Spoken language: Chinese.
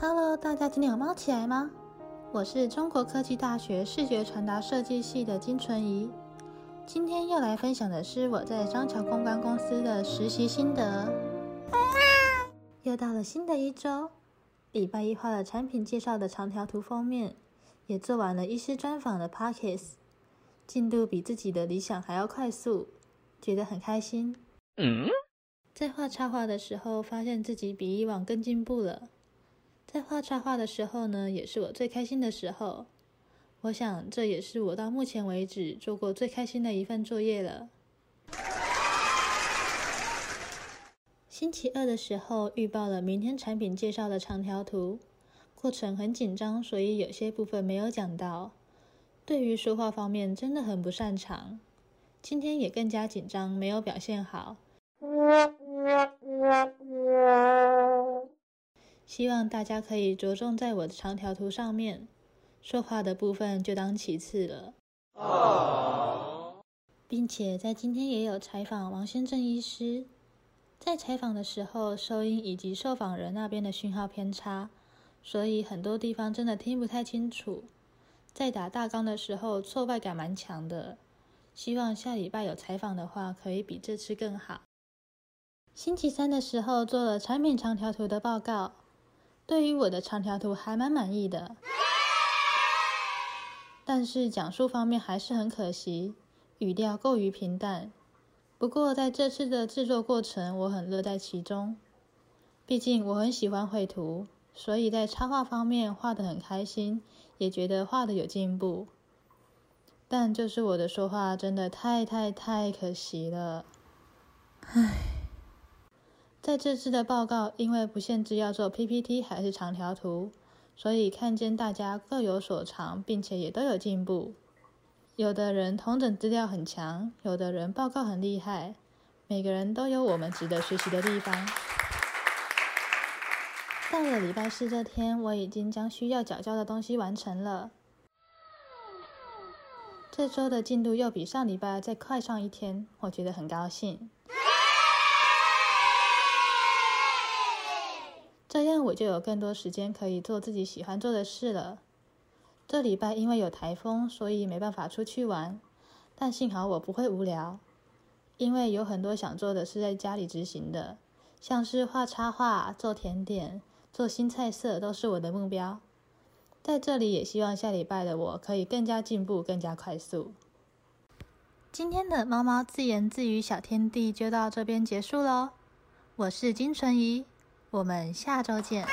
Hello，大家今天有猫起来吗？我是中国科技大学视觉传达设计系的金纯怡，今天要来分享的是我在张桥公关公司的实习心得。又到了新的一周，礼拜一画了产品介绍的长条图封面，也做完了医师专访的 p o c k e t s 进度比自己的理想还要快速，觉得很开心。嗯，在画插画的时候，发现自己比以往更进步了。在画插画的时候呢，也是我最开心的时候。我想，这也是我到目前为止做过最开心的一份作业了。星期二的时候，预报了明天产品介绍的长条图，过程很紧张，所以有些部分没有讲到。对于说话方面，真的很不擅长。今天也更加紧张，没有表现好。希望大家可以着重在我的长条图上面，说话的部分就当其次了。并且在今天也有采访王先正医师，在采访的时候，收音以及受访人那边的讯号偏差，所以很多地方真的听不太清楚。在打大纲的时候，挫败感蛮强的。希望下礼拜有采访的话，可以比这次更好。星期三的时候做了产品长条图的报告。对于我的长条图还蛮满意的，但是讲述方面还是很可惜，语调过于平淡。不过在这次的制作过程，我很乐在其中。毕竟我很喜欢绘图，所以在插画方面画得很开心，也觉得画的有进步。但就是我的说话真的太太太可惜了，唉。在这次的报告，因为不限制要做 PPT 还是长条图，所以看见大家各有所长，并且也都有进步。有的人同整资料很强，有的人报告很厉害，每个人都有我们值得学习的地方。到了礼拜四这天，我已经将需要缴交的东西完成了。这周的进度又比上礼拜再快上一天，我觉得很高兴。这样我就有更多时间可以做自己喜欢做的事了。这礼拜因为有台风，所以没办法出去玩，但幸好我不会无聊，因为有很多想做的是在家里执行的，像是画插画、做甜点、做新菜色都是我的目标。在这里也希望下礼拜的我可以更加进步、更加快速。今天的猫猫自言自语小天地就到这边结束喽，我是金纯怡。我们下周见。